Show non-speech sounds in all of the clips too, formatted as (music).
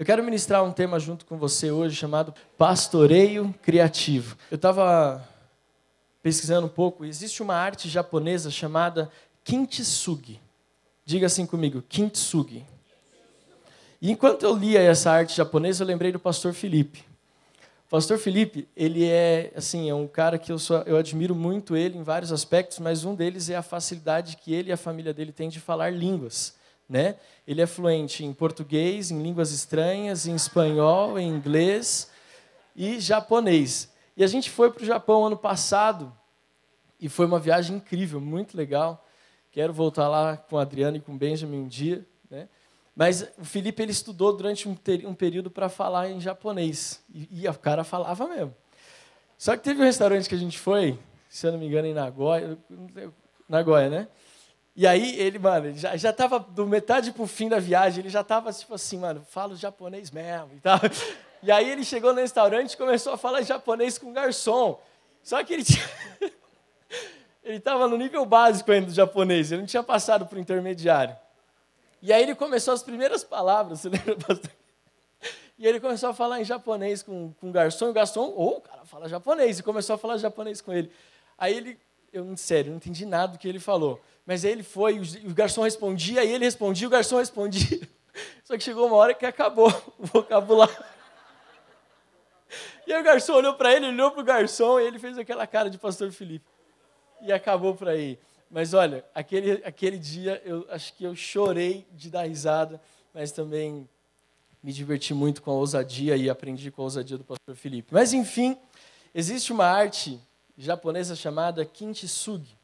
Eu quero ministrar um tema junto com você hoje chamado pastoreio criativo. Eu estava pesquisando um pouco, existe uma arte japonesa chamada kintsugi. Diga assim comigo, kintsugi. E enquanto eu lia essa arte japonesa, eu lembrei do pastor Felipe. O pastor Felipe, ele é assim, é um cara que eu, sou, eu admiro muito ele em vários aspectos, mas um deles é a facilidade que ele e a família dele têm de falar línguas. Né? Ele é fluente em português, em línguas estranhas, em espanhol, em inglês e japonês. E a gente foi para o Japão ano passado e foi uma viagem incrível, muito legal. Quero voltar lá com a Adriana e com o Benjamin um dia. Né? Mas o Felipe ele estudou durante um, um período para falar em japonês e, e o cara falava mesmo. Só que teve um restaurante que a gente foi, se eu não me engano, em Nagoya, Nagoya, né? E aí ele, mano, já, já tava do metade pro fim da viagem, ele já tava tipo assim, mano, falo japonês mesmo e tal. E aí ele chegou no restaurante e começou a falar japonês com o garçom. Só que ele tinha... (laughs) ele estava no nível básico ainda do japonês, ele não tinha passado para o intermediário. E aí ele começou as primeiras palavras, você (laughs) lembra, pastor? E ele começou a falar em japonês com, com o garçom, e o garçom, ô, oh, o cara fala japonês, e começou a falar japonês com ele. Aí ele, eu, sério, não entendi nada do que ele falou. Mas ele foi, o garçom respondia, e ele respondia, o garçom respondia. (laughs) Só que chegou uma hora que acabou o vocabulário. E aí o garçom olhou para ele, olhou para o garçom, e ele fez aquela cara de pastor Felipe. E acabou por aí. Mas olha, aquele, aquele dia eu acho que eu chorei de dar risada, mas também me diverti muito com a ousadia e aprendi com a ousadia do pastor Felipe. Mas enfim, existe uma arte japonesa chamada kintsugi.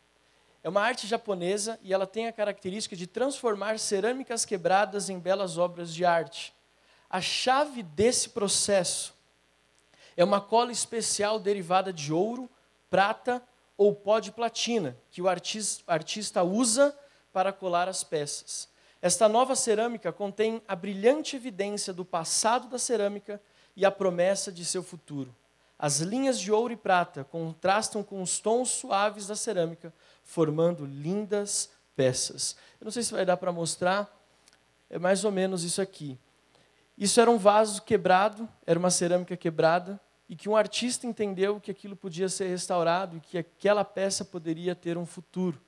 É uma arte japonesa e ela tem a característica de transformar cerâmicas quebradas em belas obras de arte. A chave desse processo é uma cola especial derivada de ouro, prata ou pó de platina, que o artista usa para colar as peças. Esta nova cerâmica contém a brilhante evidência do passado da cerâmica e a promessa de seu futuro. As linhas de ouro e prata contrastam com os tons suaves da cerâmica, formando lindas peças. Eu não sei se vai dar para mostrar, é mais ou menos isso aqui. Isso era um vaso quebrado, era uma cerâmica quebrada, e que um artista entendeu que aquilo podia ser restaurado e que aquela peça poderia ter um futuro.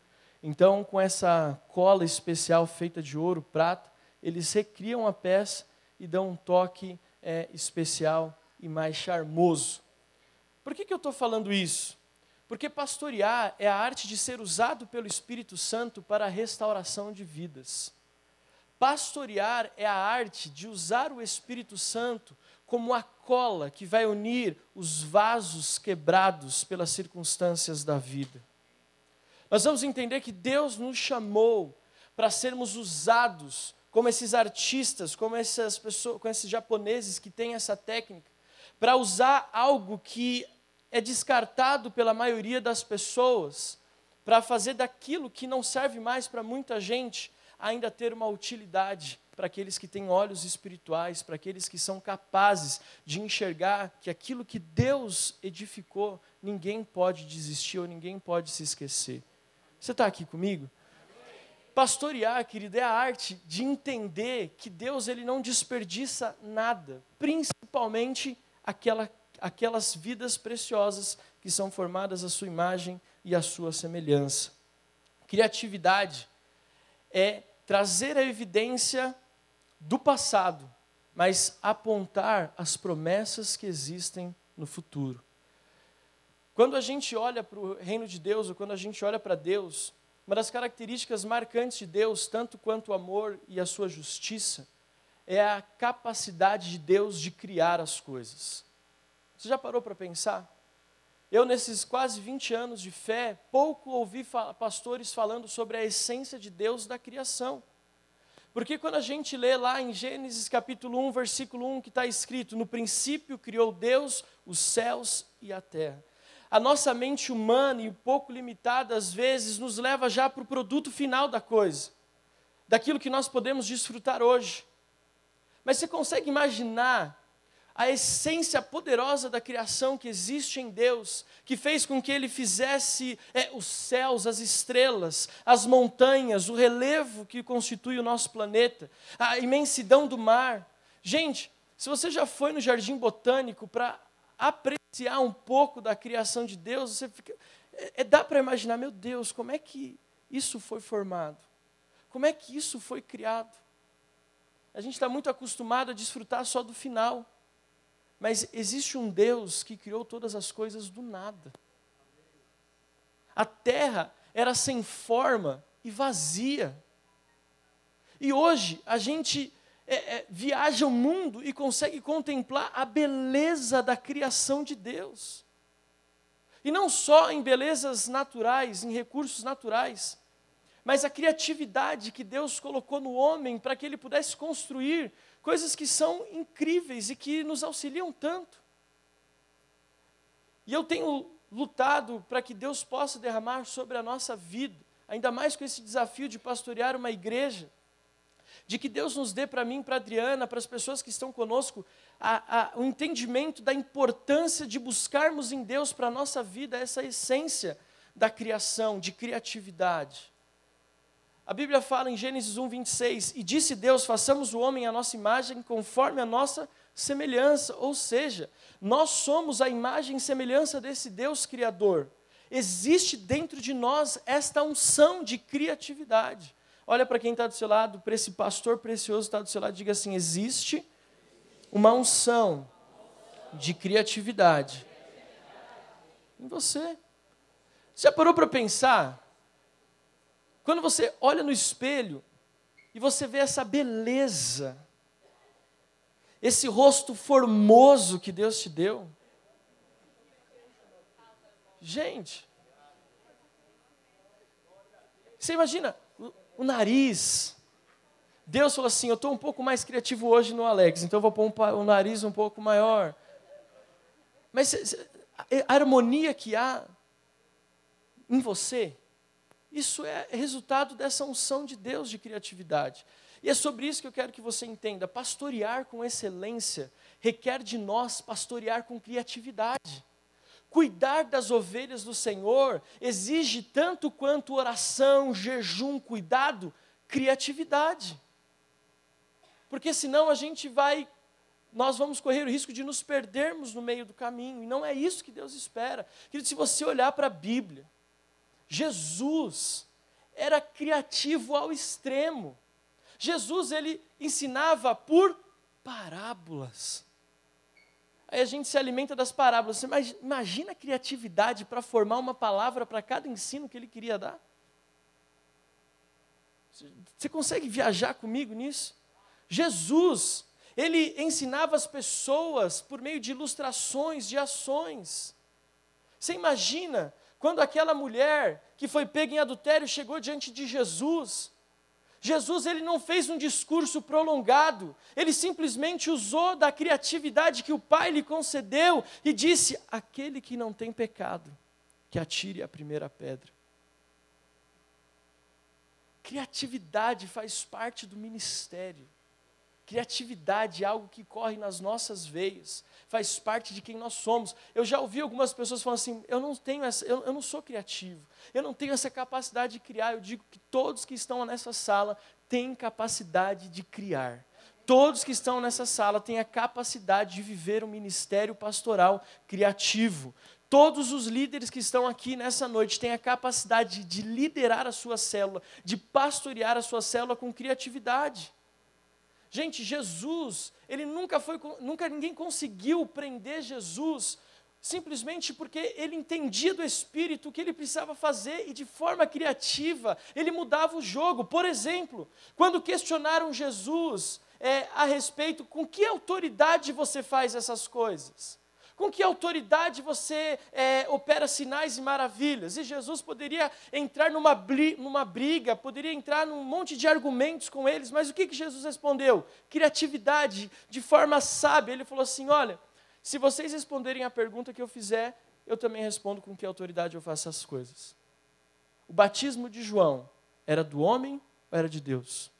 Então, com essa cola especial feita de ouro, prata, eles recriam a peça e dão um toque é, especial e mais charmoso. Por que, que eu estou falando isso? Porque pastorear é a arte de ser usado pelo Espírito Santo para a restauração de vidas. Pastorear é a arte de usar o Espírito Santo como a cola que vai unir os vasos quebrados pelas circunstâncias da vida. Nós vamos entender que Deus nos chamou para sermos usados como esses artistas, como essas pessoas, como esses japoneses que têm essa técnica, para usar algo que é descartado pela maioria das pessoas, para fazer daquilo que não serve mais para muita gente ainda ter uma utilidade para aqueles que têm olhos espirituais, para aqueles que são capazes de enxergar que aquilo que Deus edificou, ninguém pode desistir ou ninguém pode se esquecer. Você está aqui comigo? Pastorear, querido, é a arte de entender que Deus ele não desperdiça nada, principalmente aquela, aquelas vidas preciosas que são formadas à sua imagem e à sua semelhança. Criatividade é trazer a evidência do passado, mas apontar as promessas que existem no futuro. Quando a gente olha para o reino de Deus, ou quando a gente olha para Deus, uma das características marcantes de Deus, tanto quanto o amor e a sua justiça, é a capacidade de Deus de criar as coisas. Você já parou para pensar? Eu, nesses quase 20 anos de fé, pouco ouvi pastores falando sobre a essência de Deus da criação. Porque quando a gente lê lá em Gênesis capítulo 1, versículo 1, que está escrito: No princípio criou Deus os céus e a terra. A nossa mente humana e um pouco limitada, às vezes, nos leva já para o produto final da coisa, daquilo que nós podemos desfrutar hoje. Mas você consegue imaginar a essência poderosa da criação que existe em Deus, que fez com que Ele fizesse é, os céus, as estrelas, as montanhas, o relevo que constitui o nosso planeta, a imensidão do mar. Gente, Se você já foi no jardim botânico para apreciar um pouco da criação de Deus, você fica, é, é dá para imaginar, meu Deus, como é que isso foi formado? Como é que isso foi criado? A gente está muito acostumado a desfrutar só do final. Mas existe um Deus que criou todas as coisas do nada. A terra era sem forma e vazia. E hoje a gente é, é, viaja o mundo e consegue contemplar a beleza da criação de Deus. E não só em belezas naturais, em recursos naturais, mas a criatividade que Deus colocou no homem para que ele pudesse construir coisas que são incríveis e que nos auxiliam tanto. E eu tenho lutado para que Deus possa derramar sobre a nossa vida, ainda mais com esse desafio de pastorear uma igreja, de que Deus nos dê para mim, para Adriana, para as pessoas que estão conosco, a, a, o entendimento da importância de buscarmos em Deus para a nossa vida essa essência da criação, de criatividade. A Bíblia fala em Gênesis 1, 26, e disse Deus: façamos o homem à nossa imagem, conforme a nossa semelhança. Ou seja, nós somos a imagem e semelhança desse Deus Criador. Existe dentro de nós esta unção de criatividade. Olha para quem está do seu lado, para esse pastor precioso que está do seu lado, diga assim: existe uma unção de criatividade em você. Você já parou para pensar quando você olha no espelho e você vê essa beleza, esse rosto formoso que Deus te deu. Gente, você imagina o, o nariz. Deus falou assim: Eu estou um pouco mais criativo hoje no Alex, então eu vou pôr um, o nariz um pouco maior. Mas a harmonia que há em você, isso é resultado dessa unção de Deus de criatividade. E é sobre isso que eu quero que você entenda. Pastorear com excelência requer de nós pastorear com criatividade. Cuidar das ovelhas do Senhor exige tanto quanto oração, jejum, cuidado, criatividade. Porque senão a gente vai, nós vamos correr o risco de nos perdermos no meio do caminho, e não é isso que Deus espera. Querido, se você olhar para a Bíblia, Jesus era criativo ao extremo. Jesus ele ensinava por parábolas. Aí a gente se alimenta das parábolas. Imagina a criatividade para formar uma palavra para cada ensino que ele queria dar? Você consegue viajar comigo nisso? Jesus, ele ensinava as pessoas por meio de ilustrações, de ações. Você imagina quando aquela mulher que foi pega em adultério chegou diante de Jesus, Jesus ele não fez um discurso prolongado, ele simplesmente usou da criatividade que o Pai lhe concedeu e disse: aquele que não tem pecado, que atire a primeira pedra. Criatividade faz parte do ministério. Criatividade é algo que corre nas nossas veias, faz parte de quem nós somos. Eu já ouvi algumas pessoas falando assim: eu não tenho essa, eu, eu não sou criativo, eu não tenho essa capacidade de criar. Eu digo que todos que estão nessa sala têm capacidade de criar. Todos que estão nessa sala têm a capacidade de viver um ministério pastoral criativo. Todos os líderes que estão aqui nessa noite têm a capacidade de liderar a sua célula, de pastorear a sua célula com criatividade. Gente, Jesus, ele nunca foi, nunca ninguém conseguiu prender Jesus simplesmente porque ele entendia do Espírito o que ele precisava fazer e de forma criativa ele mudava o jogo. Por exemplo, quando questionaram Jesus é, a respeito com que autoridade você faz essas coisas? Com que autoridade você é, opera sinais e maravilhas? E Jesus poderia entrar numa, numa briga, poderia entrar num monte de argumentos com eles, mas o que, que Jesus respondeu? Criatividade, de forma sábia. Ele falou assim: olha, se vocês responderem a pergunta que eu fizer, eu também respondo com que autoridade eu faço essas coisas. O batismo de João era do homem ou era de Deus?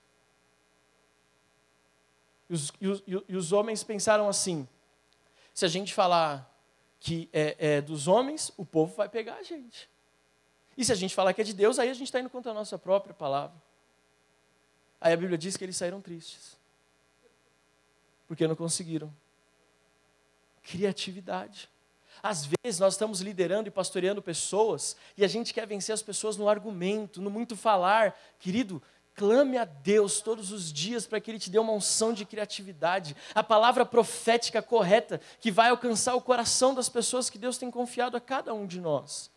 E os, e os, e os homens pensaram assim: se a gente falar que é, é, dos homens, o povo vai pegar a gente. E se a gente falar que é de Deus, aí a gente está indo contra a nossa própria palavra. Aí a Bíblia diz que eles saíram tristes. Porque não conseguiram. Criatividade. Às vezes nós estamos liderando e pastoreando pessoas e a gente quer vencer as pessoas no argumento, no muito falar. Querido, clame a Deus todos os dias para que Ele te dê uma unção de criatividade, a palavra profética correta que vai alcançar o coração das pessoas que Deus tem confiado a cada um de nós.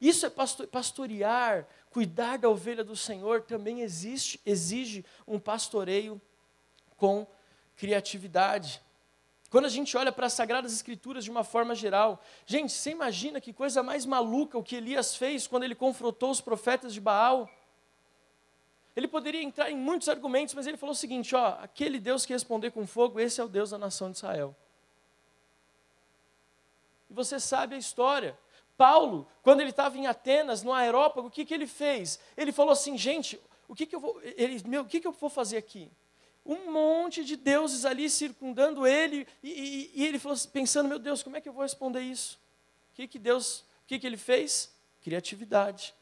Isso é pastorear, cuidar da ovelha do Senhor também existe, exige um pastoreio com criatividade. Quando a gente olha para as Sagradas Escrituras de uma forma geral, gente, você imagina que coisa mais maluca o que Elias fez quando ele confrontou os profetas de Baal? Ele poderia entrar em muitos argumentos, mas ele falou o seguinte: ó, aquele Deus que responder com fogo, esse é o Deus da nação de Israel. E você sabe a história. Paulo, quando ele estava em Atenas, no aerópago, o que, que ele fez? Ele falou assim, gente, o que, que eu vou, ele, meu, o que, que eu vou fazer aqui? um monte de deuses ali circundando ele, e, e, e ele falou, pensando, meu Deus, como é que eu vou responder isso? O que, que Deus, o que, que ele fez? Criatividade.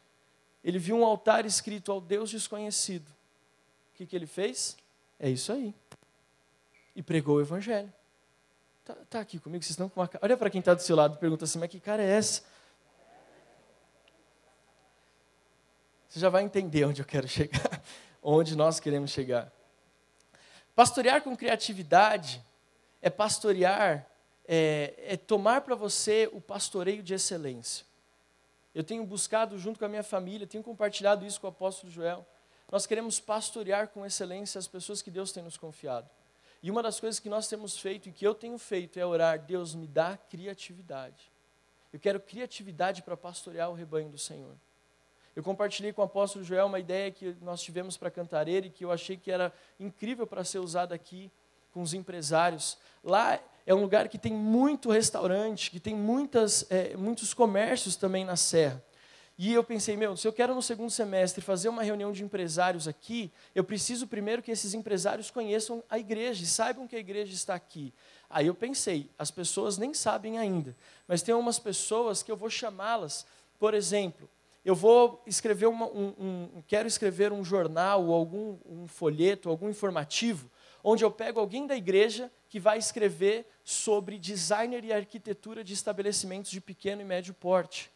Ele viu um altar escrito ao Deus desconhecido. O que, que ele fez? É isso aí. E pregou o evangelho. Está tá aqui comigo, vocês estão com uma cara. Olha para quem está do seu lado e pergunta assim, mas que cara é essa? Você já vai entender onde eu quero chegar, (laughs) onde nós queremos chegar. Pastorear com criatividade é pastorear, é, é tomar para você o pastoreio de excelência. Eu tenho buscado junto com a minha família, tenho compartilhado isso com o apóstolo Joel. Nós queremos pastorear com excelência as pessoas que Deus tem nos confiado. E uma das coisas que nós temos feito e que eu tenho feito é orar: Deus me dá criatividade. Eu quero criatividade para pastorear o rebanho do Senhor. Eu compartilhei com o apóstolo Joel uma ideia que nós tivemos para Cantareira e que eu achei que era incrível para ser usada aqui com os empresários. Lá é um lugar que tem muito restaurante, que tem muitas, é, muitos comércios também na Serra. E eu pensei, meu, se eu quero no segundo semestre fazer uma reunião de empresários aqui, eu preciso primeiro que esses empresários conheçam a igreja e saibam que a igreja está aqui. Aí eu pensei, as pessoas nem sabem ainda, mas tem umas pessoas que eu vou chamá-las, por exemplo, eu vou escrever uma, um, um, quero escrever um jornal ou algum um folheto, algum informativo, onde eu pego alguém da igreja que vai escrever sobre designer e arquitetura de estabelecimentos de pequeno e médio porte.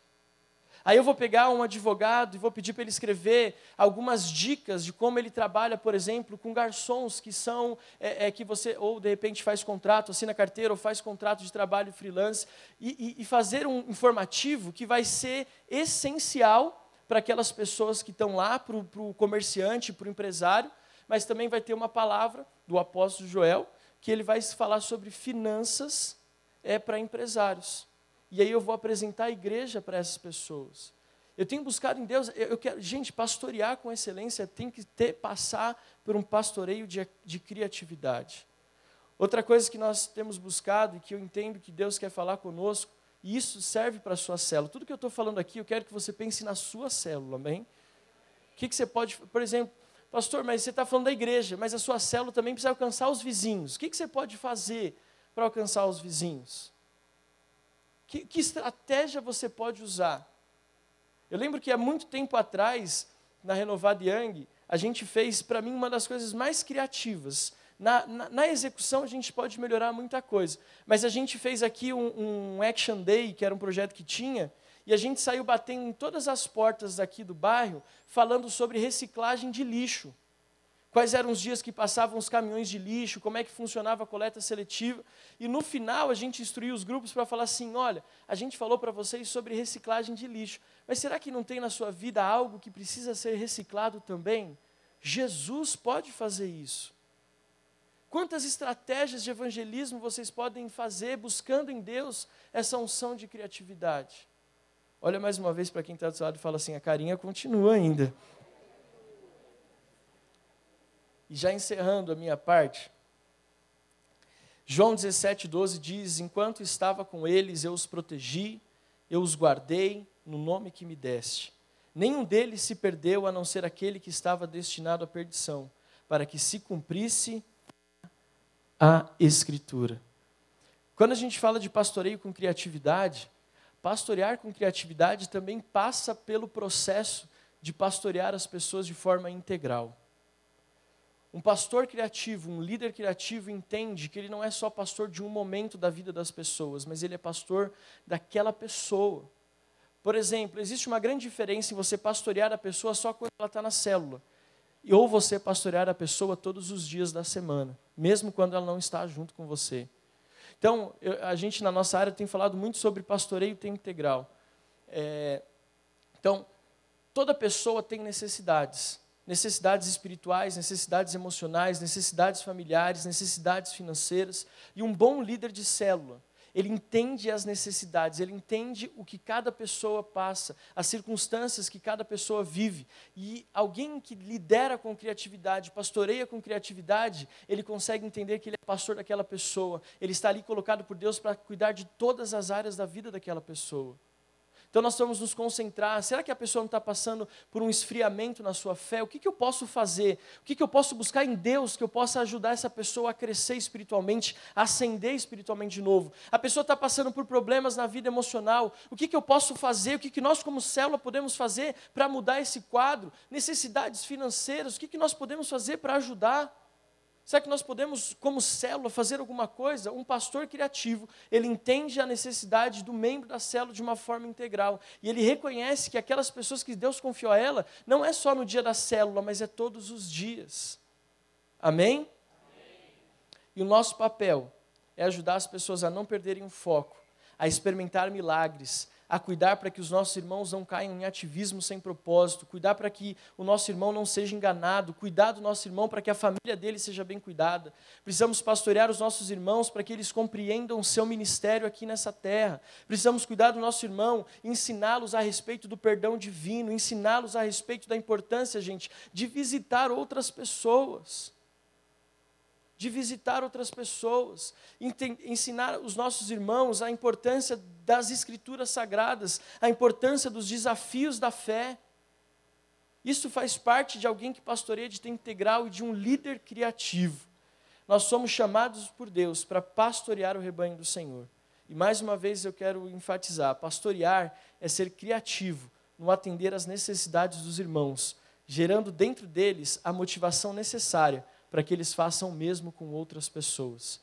Aí eu vou pegar um advogado e vou pedir para ele escrever algumas dicas de como ele trabalha, por exemplo, com garçons que são é, é, que você ou de repente faz contrato, assina carteira ou faz contrato de trabalho freelance e, e, e fazer um informativo que vai ser essencial para aquelas pessoas que estão lá, para o comerciante, para o empresário, mas também vai ter uma palavra do apóstolo Joel que ele vai falar sobre finanças é para empresários. E aí eu vou apresentar a igreja para essas pessoas. Eu tenho buscado em Deus, eu quero, gente, pastorear com excelência tem que ter, passar por um pastoreio de, de criatividade. Outra coisa que nós temos buscado e que eu entendo que Deus quer falar conosco, e isso serve para a sua célula. Tudo que eu estou falando aqui, eu quero que você pense na sua célula, amém? O que, que você pode, por exemplo, pastor, mas você está falando da igreja, mas a sua célula também precisa alcançar os vizinhos. O que, que você pode fazer para alcançar os vizinhos? Que, que estratégia você pode usar? Eu lembro que há muito tempo atrás, na Renovada Young, a gente fez, para mim, uma das coisas mais criativas. Na, na, na, execução, a gente pode melhorar muita coisa. Mas a gente fez aqui um, um Action Day, que era um projeto que tinha, e a gente saiu batendo em todas as portas aqui do bairro, falando sobre reciclagem de lixo quais eram os dias que passavam os caminhões de lixo, como é que funcionava a coleta seletiva. E no final a gente instruiu os grupos para falar assim: olha, a gente falou para vocês sobre reciclagem de lixo, mas será que não tem na sua vida algo que precisa ser reciclado também? Jesus pode fazer isso. Quantas estratégias de evangelismo vocês podem fazer buscando em Deus essa unção de criatividade? Olha mais uma vez para quem está do seu lado e fala assim: a carinha continua ainda. E já encerrando a minha parte, João 17, 12 diz: Enquanto estava com eles, eu os protegi, eu os guardei no nome que me deste. Nenhum deles se perdeu, a não ser aquele que estava destinado à perdição, para que se cumprisse a Escritura. Quando a gente fala de pastoreio com criatividade, pastorear com criatividade também passa pelo processo de pastorear as pessoas de forma integral. Um pastor criativo, um líder criativo entende que ele não é só pastor de um momento da vida das pessoas, mas ele é pastor daquela pessoa. Por exemplo, existe uma grande diferença em você pastorear a pessoa só quando ela está na célula, ou você pastorear a pessoa todos os dias da semana, mesmo quando ela não está junto com você. Então, eu, a gente na nossa área tem falado muito sobre pastoreio tempo integral. É, então, toda pessoa tem necessidades necessidades espirituais, necessidades emocionais, necessidades familiares, necessidades financeiras. E um bom líder de célula, ele entende as necessidades, ele entende o que cada pessoa passa, as circunstâncias que cada pessoa vive. E alguém que lidera com criatividade, pastoreia com criatividade, ele consegue entender que ele é pastor daquela pessoa, ele está ali colocado por Deus para cuidar de todas as áreas da vida daquela pessoa. Então nós vamos nos concentrar. Será que a pessoa não está passando por um esfriamento na sua fé? O que, que eu posso fazer? O que, que eu posso buscar em Deus que eu possa ajudar essa pessoa a crescer espiritualmente, a ascender espiritualmente de novo? A pessoa está passando por problemas na vida emocional. O que, que eu posso fazer? O que, que nós, como célula, podemos fazer para mudar esse quadro? Necessidades financeiras. O que, que nós podemos fazer para ajudar? Será que nós podemos, como célula, fazer alguma coisa? Um pastor criativo, ele entende a necessidade do membro da célula de uma forma integral. E ele reconhece que aquelas pessoas que Deus confiou a ela, não é só no dia da célula, mas é todos os dias. Amém? Amém. E o nosso papel é ajudar as pessoas a não perderem o foco, a experimentar milagres, a cuidar para que os nossos irmãos não caiam em ativismo sem propósito, cuidar para que o nosso irmão não seja enganado, cuidar do nosso irmão para que a família dele seja bem cuidada. Precisamos pastorear os nossos irmãos para que eles compreendam o seu ministério aqui nessa terra. Precisamos cuidar do nosso irmão, ensiná-los a respeito do perdão divino, ensiná-los a respeito da importância, gente, de visitar outras pessoas de visitar outras pessoas, ensinar os nossos irmãos a importância das escrituras sagradas, a importância dos desafios da fé. Isso faz parte de alguém que pastoreia de tempo integral e de um líder criativo. Nós somos chamados por Deus para pastorear o rebanho do Senhor. E mais uma vez eu quero enfatizar: pastorear é ser criativo no atender às necessidades dos irmãos, gerando dentro deles a motivação necessária para que eles façam o mesmo com outras pessoas.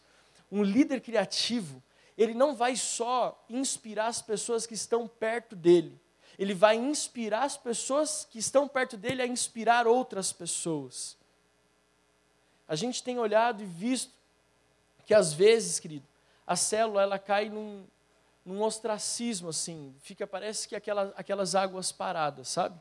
Um líder criativo, ele não vai só inspirar as pessoas que estão perto dele, ele vai inspirar as pessoas que estão perto dele a inspirar outras pessoas. A gente tem olhado e visto que às vezes, querido, a célula ela cai num, num ostracismo assim, fica parece que aquela, aquelas águas paradas, sabe?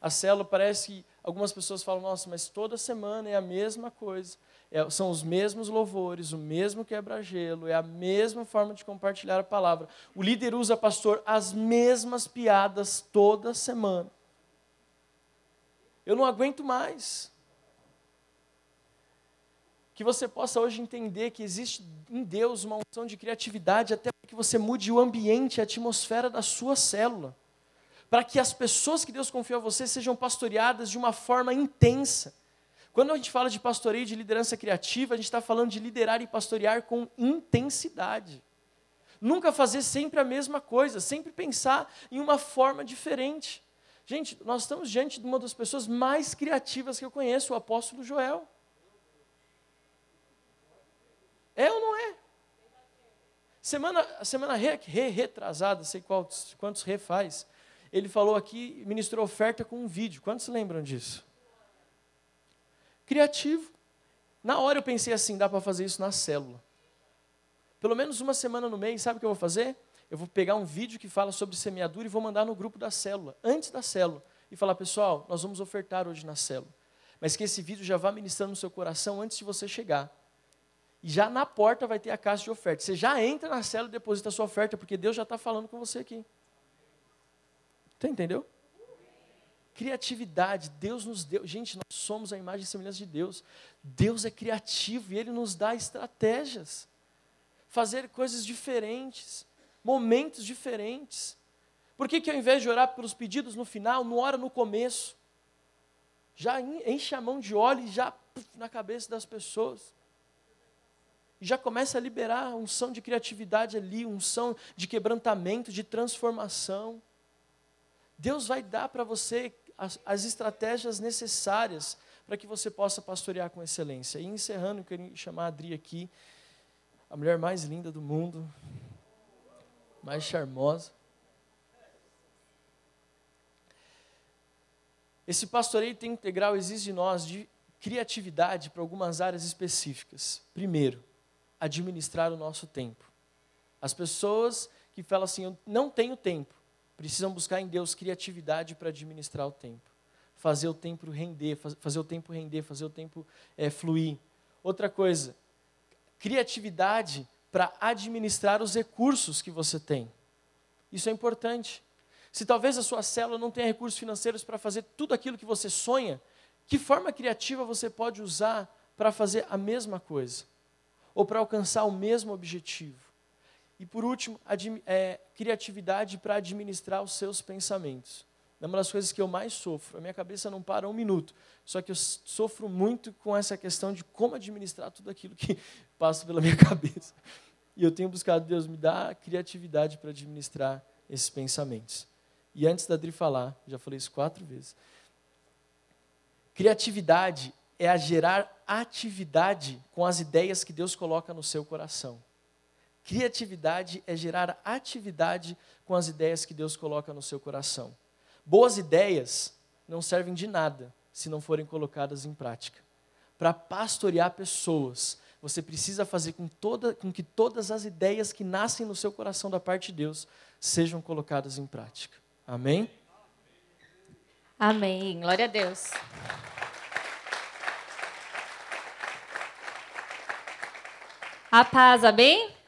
A célula parece que algumas pessoas falam, nossa, mas toda semana é a mesma coisa. É, são os mesmos louvores, o mesmo quebra-gelo, é a mesma forma de compartilhar a palavra. O líder usa, pastor, as mesmas piadas toda semana. Eu não aguento mais. Que você possa hoje entender que existe em Deus uma unção de criatividade, até que você mude o ambiente, a atmosfera da sua célula para que as pessoas que Deus confiou a você sejam pastoreadas de uma forma intensa. Quando a gente fala de pastoreio de liderança criativa, a gente está falando de liderar e pastorear com intensidade. Nunca fazer sempre a mesma coisa, sempre pensar em uma forma diferente. Gente, nós estamos diante de uma das pessoas mais criativas que eu conheço, o apóstolo Joel. É ou não é? Semana, semana re, re, retrasada, sei quantos, quantos re faz ele falou aqui, ministrou oferta com um vídeo. Quantos lembram disso? Criativo. Na hora eu pensei assim, dá para fazer isso na célula. Pelo menos uma semana no mês, sabe o que eu vou fazer? Eu vou pegar um vídeo que fala sobre semeadura e vou mandar no grupo da célula, antes da célula, e falar, pessoal, nós vamos ofertar hoje na célula. Mas que esse vídeo já vá ministrando no seu coração antes de você chegar. E já na porta vai ter a caixa de oferta. Você já entra na célula e deposita a sua oferta, porque Deus já está falando com você aqui. Você entendeu? Criatividade, Deus nos deu. Gente, nós somos a imagem e semelhança de Deus. Deus é criativo e Ele nos dá estratégias. Fazer coisas diferentes, momentos diferentes. Por que, que ao invés de orar pelos pedidos no final, não ora no começo? Já enche a mão de óleo e já puf, na cabeça das pessoas. Já começa a liberar unção de criatividade ali, unção de quebrantamento, de Deus vai dar para você as, as estratégias necessárias para que você possa pastorear com excelência. E encerrando, eu queria chamar a Adri aqui, a mulher mais linda do mundo, mais charmosa. Esse pastoreio integral exige de nós de criatividade para algumas áreas específicas. Primeiro, administrar o nosso tempo. As pessoas que falam assim, eu não tenho tempo, precisam buscar em Deus criatividade para administrar o tempo. Fazer o tempo render, fazer o tempo render, fazer o tempo é, fluir. Outra coisa, criatividade para administrar os recursos que você tem. Isso é importante. Se talvez a sua célula não tenha recursos financeiros para fazer tudo aquilo que você sonha, que forma criativa você pode usar para fazer a mesma coisa? Ou para alcançar o mesmo objetivo? E por último, é, criatividade para administrar os seus pensamentos. É uma das coisas que eu mais sofro. A minha cabeça não para um minuto. Só que eu sofro muito com essa questão de como administrar tudo aquilo que (laughs) passa pela minha (laughs) cabeça. E eu tenho buscado, Deus, me dá criatividade para administrar esses pensamentos. E antes da Adri falar, já falei isso quatro vezes. Criatividade é a gerar atividade com as ideias que Deus coloca no seu coração. Criatividade é gerar atividade com as ideias que Deus coloca no seu coração. Boas ideias não servem de nada se não forem colocadas em prática. Para pastorear pessoas, você precisa fazer com, toda, com que todas as ideias que nascem no seu coração da parte de Deus sejam colocadas em prática. Amém? Amém. Glória a Deus. A paz, amém?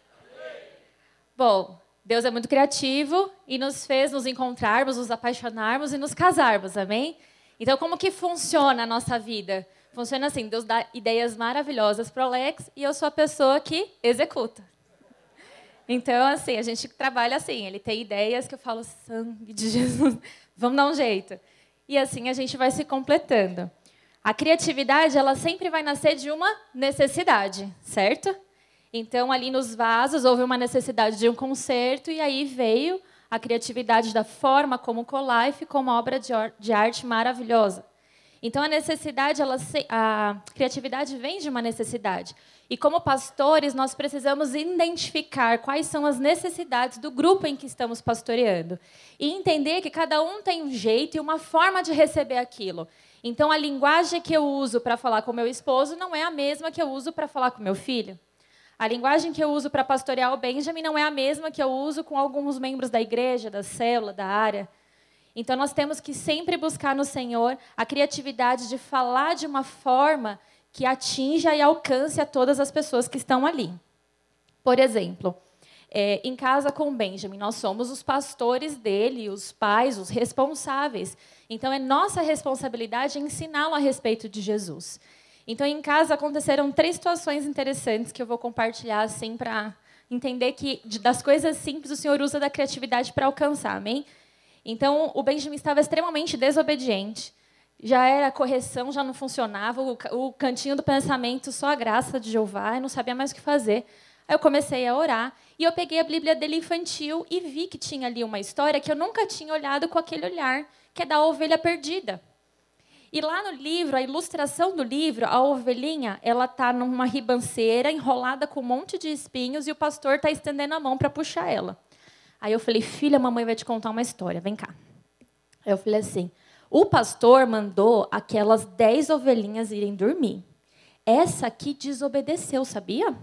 Bom, Deus é muito criativo e nos fez nos encontrarmos, nos apaixonarmos e nos casarmos, amém? Então, como que funciona a nossa vida? Funciona assim, Deus dá ideias maravilhosas para o Alex e eu sou a pessoa que executa. Então, assim, a gente trabalha assim, ele tem ideias que eu falo, sangue de Jesus, (laughs) vamos dar um jeito. E assim a gente vai se completando. A criatividade, ela sempre vai nascer de uma necessidade, certo? Então, ali nos vasos, houve uma necessidade de um concerto, e aí veio a criatividade da forma como colar e ficou uma obra de arte maravilhosa. Então, a necessidade, ela, a criatividade vem de uma necessidade. E, como pastores, nós precisamos identificar quais são as necessidades do grupo em que estamos pastoreando. E entender que cada um tem um jeito e uma forma de receber aquilo. Então, a linguagem que eu uso para falar com meu esposo não é a mesma que eu uso para falar com meu filho. A linguagem que eu uso para pastorear o Benjamin não é a mesma que eu uso com alguns membros da igreja, da célula, da área. Então nós temos que sempre buscar no Senhor a criatividade de falar de uma forma que atinja e alcance a todas as pessoas que estão ali. Por exemplo, é, em casa com o Benjamin, nós somos os pastores dele, os pais, os responsáveis. Então é nossa responsabilidade ensiná-lo a respeito de Jesus. Então, em casa aconteceram três situações interessantes que eu vou compartilhar assim para entender que das coisas simples o Senhor usa da criatividade para alcançar, amém? Então, o Benjamin estava extremamente desobediente. Já era correção, já não funcionava, o, cantinho do pensamento só a graça de Jeová, eu não sabia mais o que fazer. Aí eu comecei a orar e eu peguei a Bíblia dele infantil e vi que tinha ali uma história que eu nunca tinha olhado com aquele olhar, que é da ovelha perdida. E lá no livro, a ilustração do livro, a ovelhinha, ela tá numa ribanceira enrolada com um monte de espinhos e o pastor está estendendo a mão para puxar ela. Aí eu falei, filha, mamãe vai te contar uma história, vem cá. Aí eu falei assim, o pastor mandou aquelas dez ovelhinhas irem dormir. Essa aqui desobedeceu, sabia?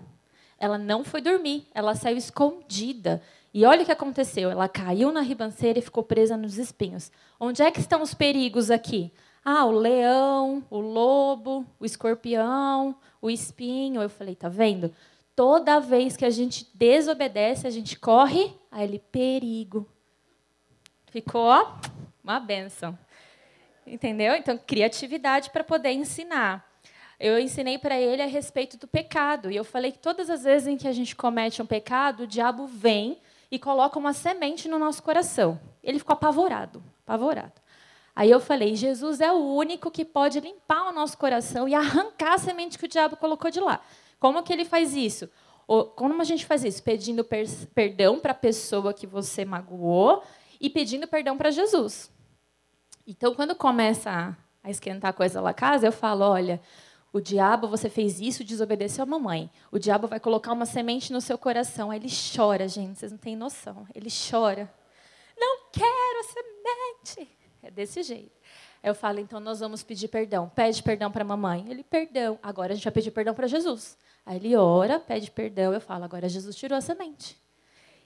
Ela não foi dormir, ela saiu escondida. E olha o que aconteceu, ela caiu na ribanceira e ficou presa nos espinhos. Onde é que estão os perigos aqui? Ah, o leão, o lobo, o escorpião, o espinho. Eu falei, tá vendo? Toda vez que a gente desobedece, a gente corre a ele perigo. Ficou ó, uma benção. Entendeu? Então, criatividade para poder ensinar. Eu ensinei para ele a respeito do pecado. E eu falei que todas as vezes em que a gente comete um pecado, o diabo vem e coloca uma semente no nosso coração. Ele ficou apavorado, apavorado. Aí eu falei: Jesus é o único que pode limpar o nosso coração e arrancar a semente que o diabo colocou de lá. Como que ele faz isso? Como a gente faz isso? Pedindo per perdão para a pessoa que você magoou e pedindo perdão para Jesus. Então, quando começa a, a esquentar a coisa lá casa, eu falo, olha, o diabo, você fez isso, desobedeceu a mamãe. O diabo vai colocar uma semente no seu coração. Aí ele chora, gente, vocês não têm noção. Ele chora. Não quero a semente. É desse jeito. Eu falo, então nós vamos pedir perdão. Pede perdão para a mamãe. Ele, perdão. Agora a gente vai pedir perdão para Jesus. Aí ele ora, pede perdão. Eu falo, agora Jesus tirou a semente.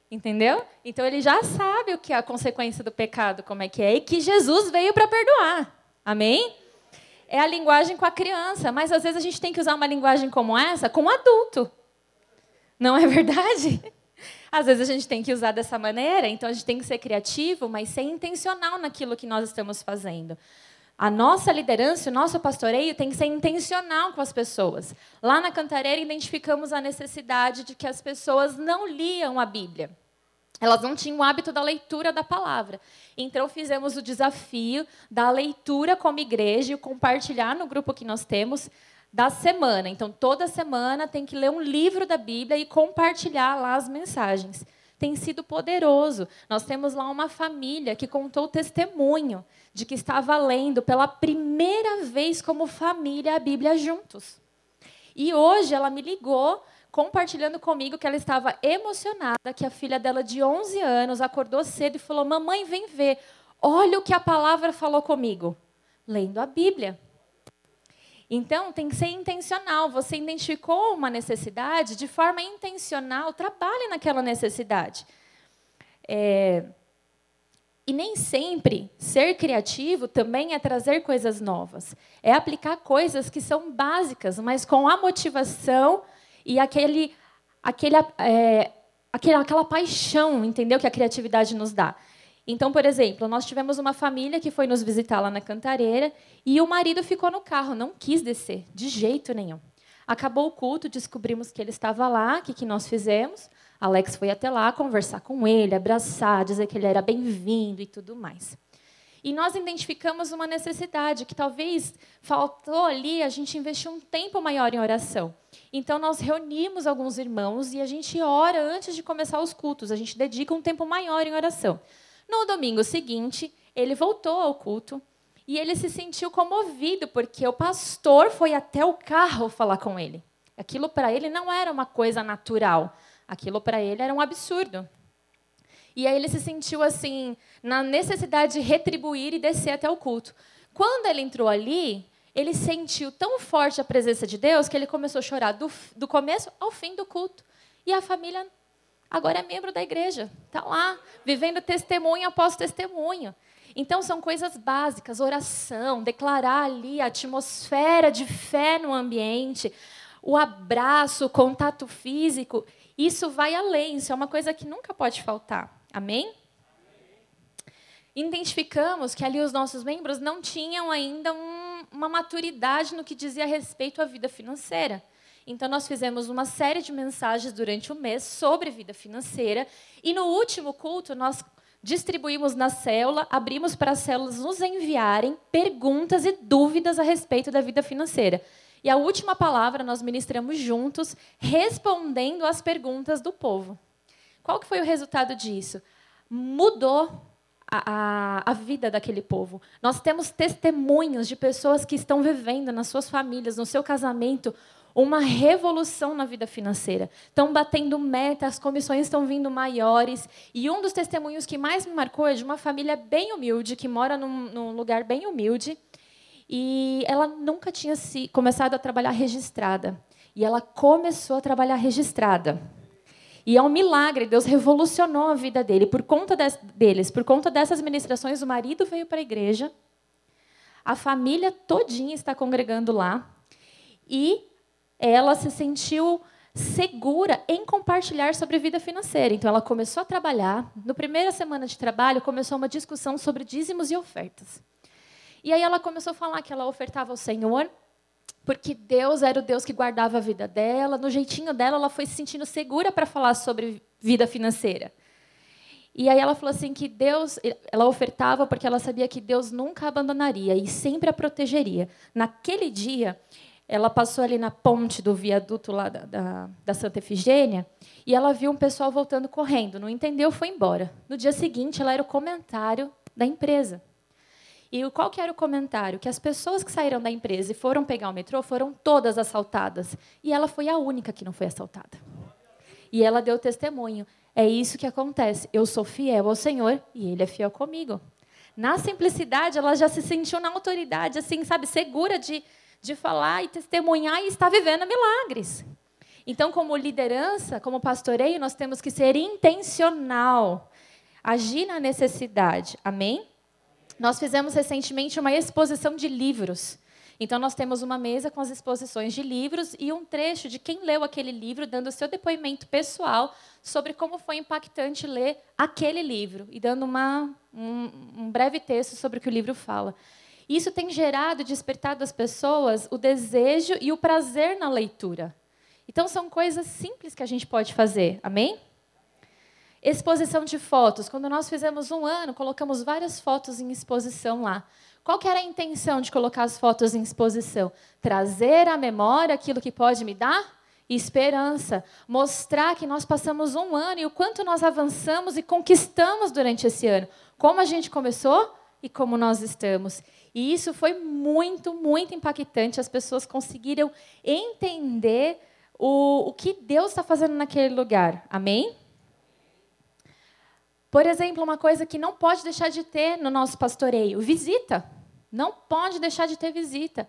Entendeu? Então ele já sabe o que é a consequência do pecado, como é que é, e que Jesus veio para perdoar. Amém? É a linguagem com a criança, mas às vezes a gente tem que usar uma linguagem como essa com o adulto. Não é verdade? Às vezes a gente tem que usar dessa maneira, então a gente tem que ser criativo, mas ser intencional naquilo que nós estamos fazendo. A nossa liderança, o nosso pastoreio tem que ser intencional com as pessoas. Lá na Cantareira, identificamos a necessidade de que as pessoas não liam a Bíblia. Elas não tinham o hábito da leitura da palavra. Então, fizemos o desafio da leitura como igreja e compartilhar no grupo que nós temos da semana. Então, toda semana tem que ler um livro da Bíblia e compartilhar lá as mensagens. Tem sido poderoso. Nós temos lá uma família que contou testemunho de que estava lendo pela primeira vez como família a Bíblia juntos. E hoje ela me ligou compartilhando comigo que ela estava emocionada, que a filha dela de 11 anos acordou cedo e falou: Mamãe, vem ver, olha o que a palavra falou comigo. Lendo a Bíblia. Então, tem que ser intencional. Você identificou uma necessidade, de forma intencional, trabalhe naquela necessidade. É... E nem sempre ser criativo também é trazer coisas novas. É aplicar coisas que são básicas, mas com a motivação e aquele, aquele, é, aquele, aquela paixão, entendeu? Que a criatividade nos dá. Então, por exemplo, nós tivemos uma família que foi nos visitar lá na Cantareira e o marido ficou no carro, não quis descer, de jeito nenhum. Acabou o culto, descobrimos que ele estava lá, o que, que nós fizemos? Alex foi até lá conversar com ele, abraçar, dizer que ele era bem-vindo e tudo mais. E nós identificamos uma necessidade que talvez faltou ali a gente investir um tempo maior em oração. Então nós reunimos alguns irmãos e a gente ora antes de começar os cultos, a gente dedica um tempo maior em oração. No domingo seguinte, ele voltou ao culto e ele se sentiu comovido porque o pastor foi até o carro falar com ele. Aquilo para ele não era uma coisa natural, aquilo para ele era um absurdo. E aí ele se sentiu assim, na necessidade de retribuir e descer até o culto. Quando ele entrou ali, ele sentiu tão forte a presença de Deus que ele começou a chorar do, do começo ao fim do culto. E a família agora é membro da igreja, está lá, vivendo testemunho após testemunho. Então, são coisas básicas, oração, declarar ali a atmosfera de fé no ambiente, o abraço, o contato físico. Isso vai além, isso é uma coisa que nunca pode faltar. Amém? Identificamos que ali os nossos membros não tinham ainda um, uma maturidade no que dizia respeito à vida financeira. Então, nós fizemos uma série de mensagens durante o mês sobre vida financeira. E no último culto, nós distribuímos na célula, abrimos para as células nos enviarem perguntas e dúvidas a respeito da vida financeira. E a última palavra nós ministramos juntos, respondendo às perguntas do povo. Qual que foi o resultado disso? Mudou a, a, a, vida daquele povo. Nós temos testemunhos de pessoas que estão vivendo nas suas famílias, no seu casamento, uma revolução na vida financeira. Estão batendo meta, as comissões estão vindo maiores. E um dos testemunhos que mais me marcou é de uma família bem humilde, que mora num, num lugar bem humilde. E ela nunca tinha se, começado a trabalhar registrada. E ela começou a trabalhar registrada. E é um milagre, Deus revolucionou a vida dele. Por conta des, deles, por conta dessas ministrações, o marido veio para a igreja, a família todinha está congregando lá, e ela se sentiu segura em compartilhar sobre vida financeira. Então, ela começou a trabalhar. No primeira semana de trabalho, começou uma discussão sobre dízimos e ofertas. E aí ela começou a falar que ela ofertava ao Senhor porque Deus era o Deus que guardava a vida dela. No jeitinho dela, ela foi se sentindo segura para falar sobre vida financeira. E aí ela falou assim que Deus, ela ofertava porque ela sabia que Deus nunca a abandonaria e sempre a protegeria. Naquele dia, ela passou ali na ponte do viaduto lá da, da, da Santa Efigênia e ela viu um pessoal voltando correndo. Não entendeu, foi embora. No dia seguinte, ela era o comentário da empresa. E qual que era o comentário? Que as pessoas que saíram da empresa e foram pegar o metrô foram todas assaltadas. E ela foi a única que não foi assaltada. E ela deu testemunho. É isso que acontece. Eu sou fiel ao Senhor e Ele é fiel comigo. Na simplicidade, ela já se sentiu na autoridade, assim, sabe, segura de, de falar e testemunhar e estar vivendo milagres. Então, como liderança, como pastoreio, nós temos que ser intencional, agir na necessidade. Amém? Nós fizemos recentemente uma exposição de livros. Então, nós temos uma mesa com as exposições de livros e um trecho de quem leu aquele livro, dando o seu depoimento pessoal sobre como foi impactante ler aquele livro e dando uma, um, um breve texto sobre o que o livro fala. Isso tem gerado e despertado as pessoas o desejo e o prazer na leitura. Então, são coisas simples que a gente pode fazer, amém? Exposição de fotos. Quando nós fizemos um ano, colocamos várias fotos em exposição lá. Qual que era a intenção de colocar as fotos em exposição? Trazer à memória aquilo que pode me dar esperança, mostrar que nós passamos um ano e o quanto nós avançamos e conquistamos durante esse ano, como a gente começou e como nós estamos. E isso foi muito, muito impactante. As pessoas conseguiram entender o, o que Deus está fazendo naquele lugar. Amém? Por exemplo, uma coisa que não pode deixar de ter no nosso pastoreio: visita. Não pode deixar de ter visita.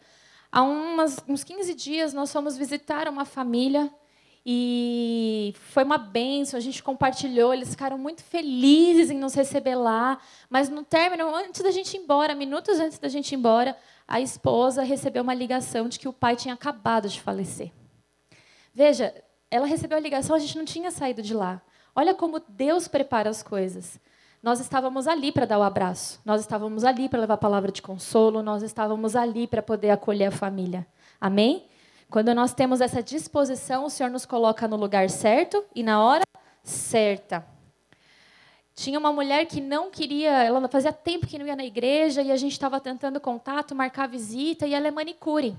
Há umas, uns 15 dias nós fomos visitar uma família e foi uma benção, a gente compartilhou, eles ficaram muito felizes em nos receber lá. Mas no término, antes da gente ir embora, minutos antes da gente ir embora, a esposa recebeu uma ligação de que o pai tinha acabado de falecer. Veja, ela recebeu a ligação, a gente não tinha saído de lá. Olha como Deus prepara as coisas. Nós estávamos ali para dar o abraço, nós estávamos ali para levar a palavra de consolo, nós estávamos ali para poder acolher a família. Amém? Quando nós temos essa disposição, o Senhor nos coloca no lugar certo e na hora certa. Tinha uma mulher que não queria, ela fazia tempo que não ia na igreja e a gente estava tentando contato, marcar visita e ela é manicure.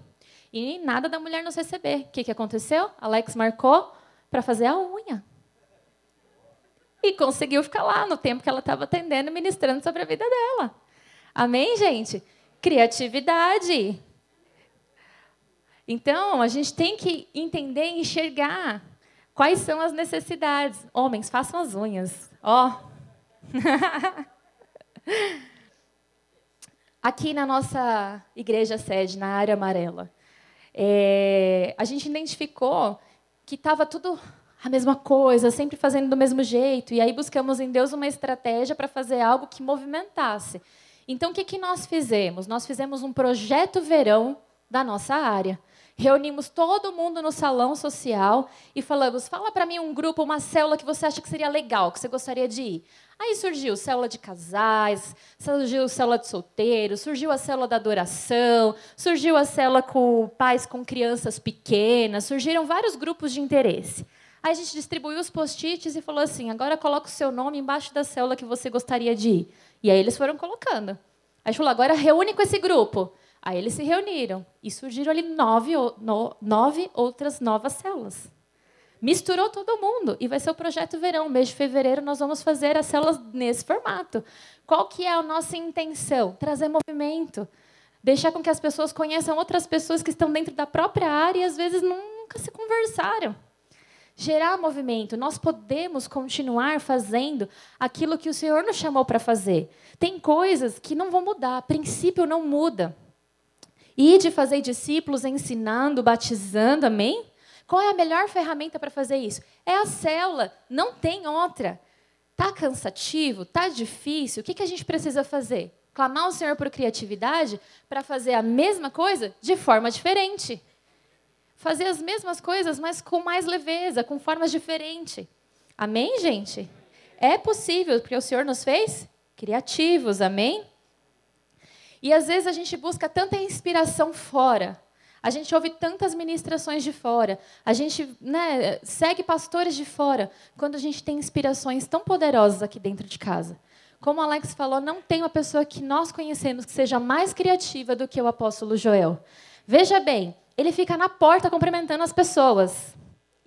E nada da mulher nos receber. O que, que aconteceu? Alex marcou para fazer a unha. E conseguiu ficar lá no tempo que ela estava atendendo ministrando sobre a vida dela. Amém, gente? Criatividade. Então, a gente tem que entender e enxergar quais são as necessidades. Homens, façam as unhas. Ó. Oh. (laughs) Aqui na nossa igreja sede, na área amarela, é, a gente identificou que estava tudo a mesma coisa, sempre fazendo do mesmo jeito. E aí buscamos em Deus uma estratégia para fazer algo que movimentasse. Então, o que, que nós fizemos? Nós fizemos um projeto verão da nossa área. Reunimos todo mundo no salão social e falamos: fala para mim um grupo, uma célula que você acha que seria legal, que você gostaria de ir. Aí surgiu célula de casais, surgiu célula de solteiros, surgiu a célula da adoração, surgiu a célula com pais com crianças pequenas, surgiram vários grupos de interesse. Aí a gente distribuiu os post-its e falou assim: agora coloca o seu nome embaixo da célula que você gostaria de ir. E aí eles foram colocando. Aí a gente falou: agora reúne com esse grupo. Aí eles se reuniram e surgiram ali nove, no, nove outras novas células. Misturou todo mundo e vai ser o projeto verão. Mês de fevereiro nós vamos fazer as células nesse formato. Qual que é a nossa intenção? Trazer movimento, deixar com que as pessoas conheçam outras pessoas que estão dentro da própria área e às vezes nunca se conversaram. Gerar movimento. Nós podemos continuar fazendo aquilo que o Senhor nos chamou para fazer. Tem coisas que não vão mudar. Princípio não muda. E de fazer discípulos ensinando, batizando, amém? Qual é a melhor ferramenta para fazer isso? É a célula, não tem outra. Tá cansativo? Tá difícil? O que, que a gente precisa fazer? Clamar ao Senhor por criatividade para fazer a mesma coisa de forma diferente. Fazer as mesmas coisas, mas com mais leveza, com formas diferentes. Amém, gente? É possível, porque o Senhor nos fez criativos, amém? E às vezes a gente busca tanta inspiração fora. A gente ouve tantas ministrações de fora. A gente né, segue pastores de fora. Quando a gente tem inspirações tão poderosas aqui dentro de casa. Como o Alex falou, não tem uma pessoa que nós conhecemos que seja mais criativa do que o apóstolo Joel. Veja bem, ele fica na porta cumprimentando as pessoas.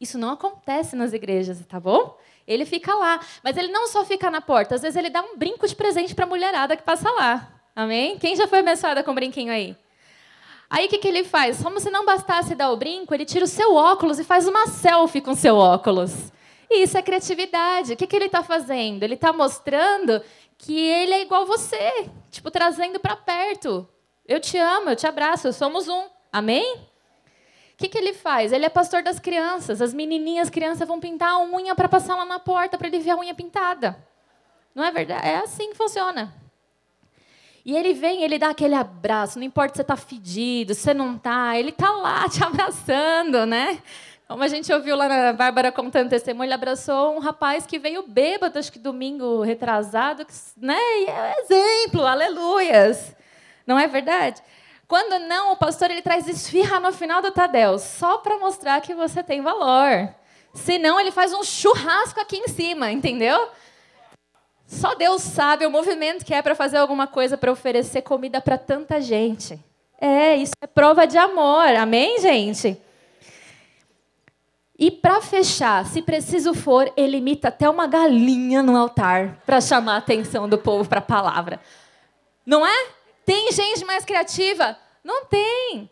Isso não acontece nas igrejas, tá bom? Ele fica lá. Mas ele não só fica na porta, às vezes ele dá um brinco de presente para a mulherada que passa lá. Amém? Quem já foi abençoada com brinquinho aí? Aí o que, que ele faz? Como se não bastasse dar o brinco, ele tira o seu óculos e faz uma selfie com o seu óculos. E isso é criatividade. O que, que ele está fazendo? Ele está mostrando que ele é igual você, tipo, trazendo para perto. Eu te amo, eu te abraço, somos um. Amém? O que, que ele faz? Ele é pastor das crianças. As menininhas, crianças vão pintar a unha para passar lá na porta para ele ver a unha pintada. Não é verdade? É assim que funciona. E ele vem, ele dá aquele abraço, não importa se você está fedido, se você não está, ele está lá (laughs) te abraçando, né? Como a gente ouviu lá na Bárbara contando testemunho, ele abraçou um rapaz que veio bêbado, acho que domingo retrasado, né? E é um exemplo, aleluias. Não é verdade? Quando não, o pastor ele traz esfirra no final do Tadel, só para mostrar que você tem valor. Senão, ele faz um churrasco aqui em cima, entendeu? Só Deus sabe o movimento que é para fazer alguma coisa para oferecer comida para tanta gente. É, isso é prova de amor. Amém, gente? E para fechar, se preciso for, ele imita até uma galinha no altar para chamar a atenção do povo para a palavra. Não é? Tem gente mais criativa? Não tem.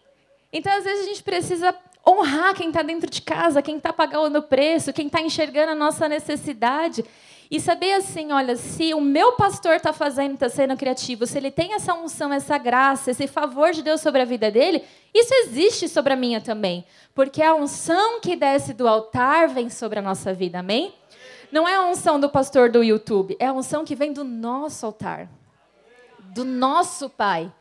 Então, às vezes, a gente precisa honrar quem está dentro de casa, quem está pagando o preço, quem está enxergando a nossa necessidade. E saber assim, olha, se o meu pastor está fazendo, está sendo criativo, se ele tem essa unção, essa graça, esse favor de Deus sobre a vida dele, isso existe sobre a minha também. Porque a unção que desce do altar vem sobre a nossa vida, amém? Não é a unção do pastor do YouTube, é a unção que vem do nosso altar, do nosso Pai.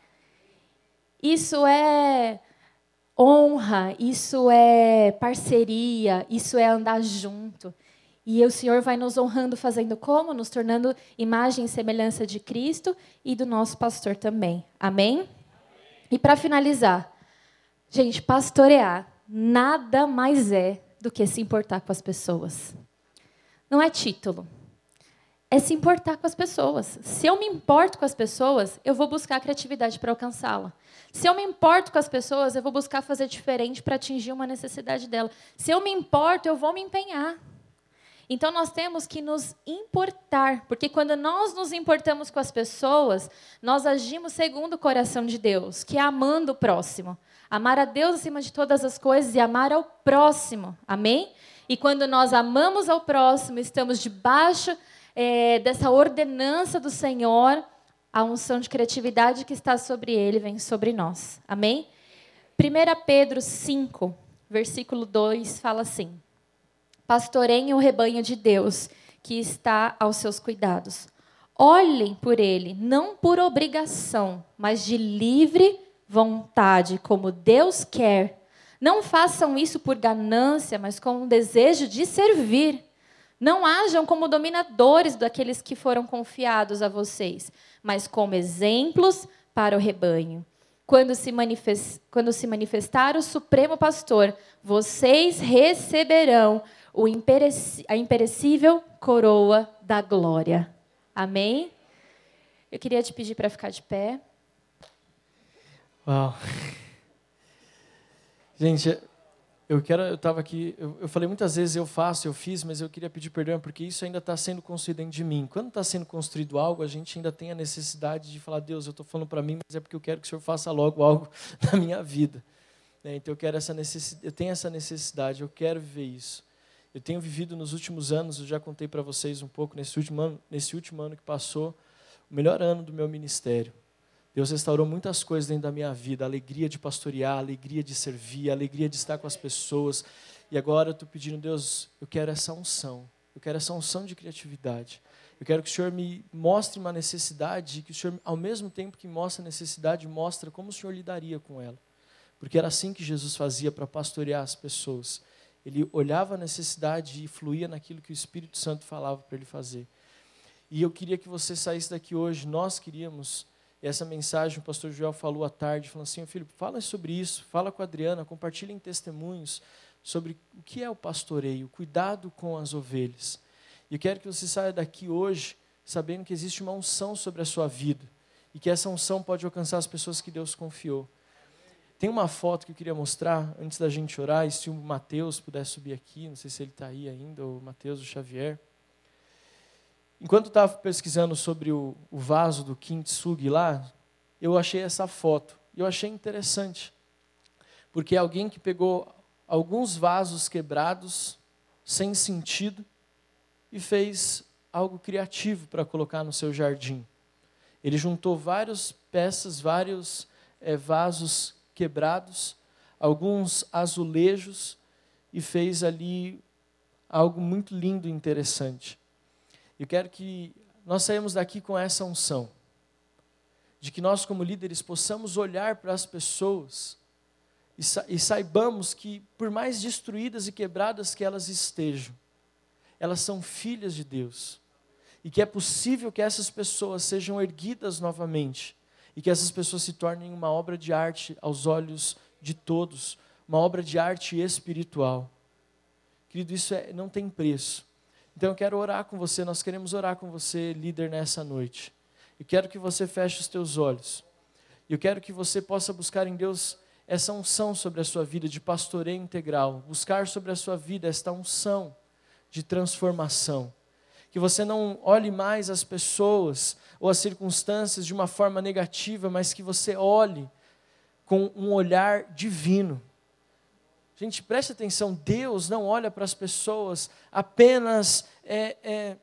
Isso é honra, isso é parceria, isso é andar junto. E o Senhor vai nos honrando fazendo como? Nos tornando imagem e semelhança de Cristo e do nosso pastor também. Amém? Amém. E para finalizar, gente, pastorear nada mais é do que se importar com as pessoas. Não é título. É se importar com as pessoas. Se eu me importo com as pessoas, eu vou buscar criatividade para alcançá-la. Se eu me importo com as pessoas, eu vou buscar fazer diferente para atingir uma necessidade dela. Se eu me importo, eu vou me empenhar. Então nós temos que nos importar, porque quando nós nos importamos com as pessoas, nós agimos segundo o coração de Deus, que é amando o próximo. Amar a Deus acima de todas as coisas e amar ao próximo. Amém? E quando nós amamos ao próximo, estamos debaixo é, dessa ordenança do Senhor, a unção de criatividade que está sobre ele vem sobre nós. Amém? 1 Pedro 5, versículo 2 fala assim: Pastoreiem o rebanho de Deus que está aos seus cuidados. Olhem por ele, não por obrigação, mas de livre vontade, como Deus quer. Não façam isso por ganância, mas com um desejo de servir. Não hajam como dominadores daqueles que foram confiados a vocês, mas como exemplos para o rebanho. Quando se, manifest... Quando se manifestar o Supremo Pastor, vocês receberão. A imperecível coroa da glória. Amém? Eu queria te pedir para ficar de pé. Uau. (laughs) Gente, eu quero, eu estava aqui, eu, eu, falei muitas vezes eu faço, eu fiz, mas eu queria pedir perdão porque isso ainda está sendo construído dentro de mim. Quando está sendo construído algo, a gente ainda tem a necessidade de falar, Deus, eu estou falando para mim, mas é porque eu quero que o Senhor faça logo algo (laughs) na minha vida. Né? Então eu quero essa necessidade, eu tenho essa necessidade, eu quero viver isso. Eu tenho vivido nos últimos anos, eu já contei para vocês um pouco nesse último ano, nesse último ano que passou, o melhor ano do meu ministério. Deus restaurou muitas coisas dentro da minha vida, a alegria de pastorear, a alegria de servir, a alegria de estar com as pessoas. E agora eu estou pedindo, Deus, eu quero essa unção, eu quero essa unção de criatividade. Eu quero que o Senhor me mostre uma necessidade, que o Senhor, ao mesmo tempo que mostra a necessidade, mostra como o Senhor lidaria com ela. Porque era assim que Jesus fazia para pastorear as pessoas. Ele olhava a necessidade e fluía naquilo que o Espírito Santo falava para ele fazer. E eu queria que você saísse daqui hoje, nós queríamos, essa mensagem o pastor Joel falou à tarde, falando assim, filho, fala sobre isso, fala com a Adriana, compartilhem testemunhos sobre o que é o pastoreio, cuidado com as ovelhas. E eu quero que você saia daqui hoje sabendo que existe uma unção sobre a sua vida e que essa unção pode alcançar as pessoas que Deus confiou. Tem uma foto que eu queria mostrar antes da gente orar, e se o Mateus puder subir aqui, não sei se ele está aí ainda, o Mateus, o Xavier. Enquanto estava pesquisando sobre o, o, vaso do Kintsugi lá, eu achei essa foto. E eu achei interessante. Porque é alguém que pegou alguns vasos quebrados, sem sentido, e fez algo criativo para colocar no seu jardim. Ele juntou várias peças, vários é, vasos quebrados, alguns azulejos, e fez ali algo muito lindo e interessante. Eu quero que nós saímos daqui com essa unção, de que nós, como líderes, possamos olhar para as pessoas e, sa e saibamos que, por mais destruídas e quebradas que elas estejam, elas são filhas de Deus. E que é possível que essas pessoas sejam erguidas novamente. E que essas pessoas se tornem uma obra de arte aos olhos de todos, uma obra de arte espiritual. Querido, isso é, não tem preço. Então eu quero orar com você, nós queremos orar com você, líder, nessa noite. Eu quero que você feche os teus olhos. Eu quero que você possa buscar em Deus essa unção sobre a sua vida de pastoreio integral, buscar sobre a sua vida esta unção de transformação. Que você não olhe mais as pessoas ou as circunstâncias de uma forma negativa, mas que você olhe com um olhar divino. Gente, preste atenção: Deus não olha para as pessoas apenas é, é,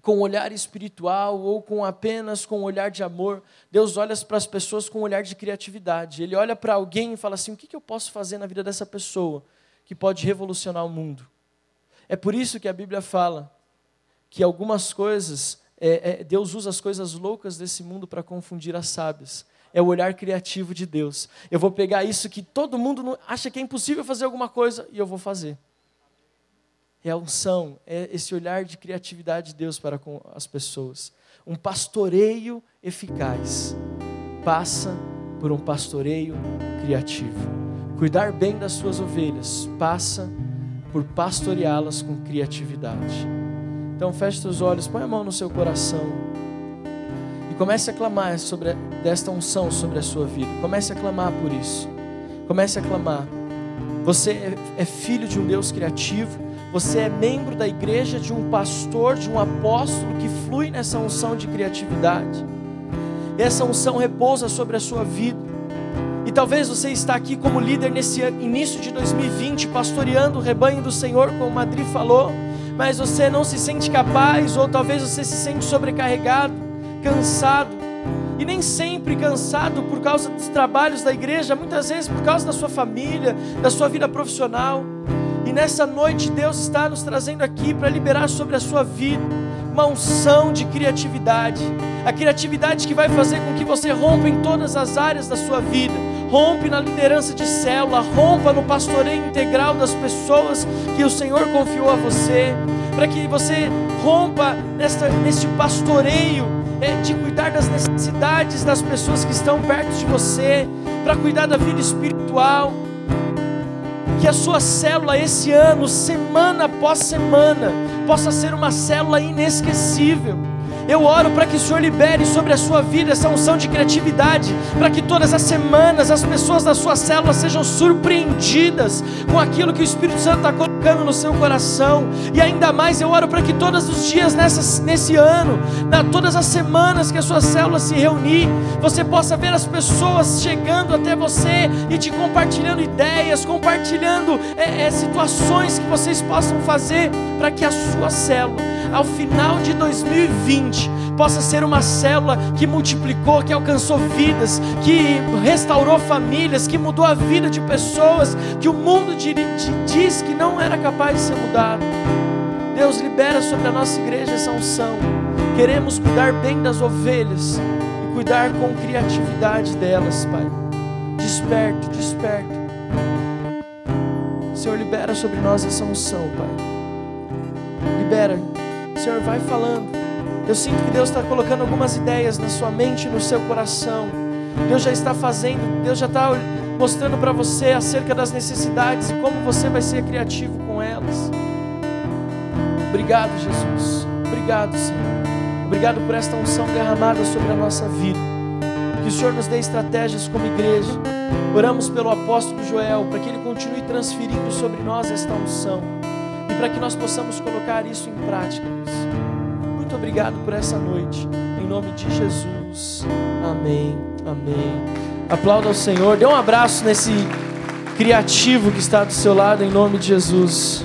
com um olhar espiritual ou com apenas com um olhar de amor. Deus olha para as pessoas com um olhar de criatividade. Ele olha para alguém e fala assim: o que, que eu posso fazer na vida dessa pessoa que pode revolucionar o mundo? É por isso que a Bíblia fala que algumas coisas, é, é, Deus usa as coisas loucas desse mundo para confundir as sábias. É o olhar criativo de Deus. Eu vou pegar isso que todo mundo acha que é impossível fazer alguma coisa e eu vou fazer é a unção, é esse olhar de criatividade de Deus para com as pessoas. Um pastoreio eficaz passa por um pastoreio criativo. Cuidar bem das suas ovelhas passa por pastoreá-las com criatividade. Então feche seus olhos, põe a mão no seu coração e comece a clamar sobre desta unção sobre a sua vida. Comece a clamar por isso. Comece a clamar. Você é, é filho de um Deus criativo você é membro da igreja de um pastor, de um apóstolo que flui nessa unção de criatividade. E essa unção repousa sobre a sua vida. E talvez você está aqui como líder nesse início de 2020, pastoreando o rebanho do Senhor, como Madri falou, mas você não se sente capaz, ou talvez você se sente sobrecarregado, cansado, e nem sempre cansado por causa dos trabalhos da igreja, muitas vezes por causa da sua família, da sua vida profissional. E nessa noite Deus está nos trazendo aqui para liberar sobre a sua vida uma unção de criatividade. A criatividade que vai fazer com que você rompa em todas as áreas da sua vida. Rompe na liderança de célula, rompa no pastoreio integral das pessoas que o Senhor confiou a você, para que você rompa nesta, neste pastoreio é, de cuidar das necessidades das pessoas que estão perto de você, para cuidar da vida espiritual. Que a sua célula esse ano, semana após semana, possa ser uma célula inesquecível eu oro para que o Senhor libere sobre a sua vida essa unção de criatividade, para que todas as semanas as pessoas da sua célula sejam surpreendidas com aquilo que o Espírito Santo está colocando no seu coração. E ainda mais eu oro para que todos os dias nesse ano, na, todas as semanas que a sua célula se reunir, você possa ver as pessoas chegando até você e te compartilhando ideias, compartilhando é, é, situações que vocês possam fazer para que a sua célula, ao final de 2020, possa ser uma célula que multiplicou, que alcançou vidas, que restaurou famílias, que mudou a vida de pessoas que o mundo diz que não era capaz de ser mudado. Deus libera sobre a nossa igreja essa unção. Queremos cuidar bem das ovelhas e cuidar com criatividade delas, Pai. Desperto, desperto. Senhor, libera sobre nós essa unção, Pai. Libera. Senhor, vai falando. Eu sinto que Deus está colocando algumas ideias na sua mente no seu coração. Deus já está fazendo, Deus já está mostrando para você acerca das necessidades e como você vai ser criativo com elas. Obrigado, Jesus. Obrigado, Senhor. Obrigado por esta unção derramada sobre a nossa vida. Que o Senhor nos dê estratégias como igreja. Oramos pelo apóstolo Joel para que ele continue transferindo sobre nós esta unção e para que nós possamos colocar isso em prática. Muito obrigado por essa noite. Em nome de Jesus. Amém. Amém. Aplauda ao Senhor. Dê um abraço nesse criativo que está do seu lado, em nome de Jesus.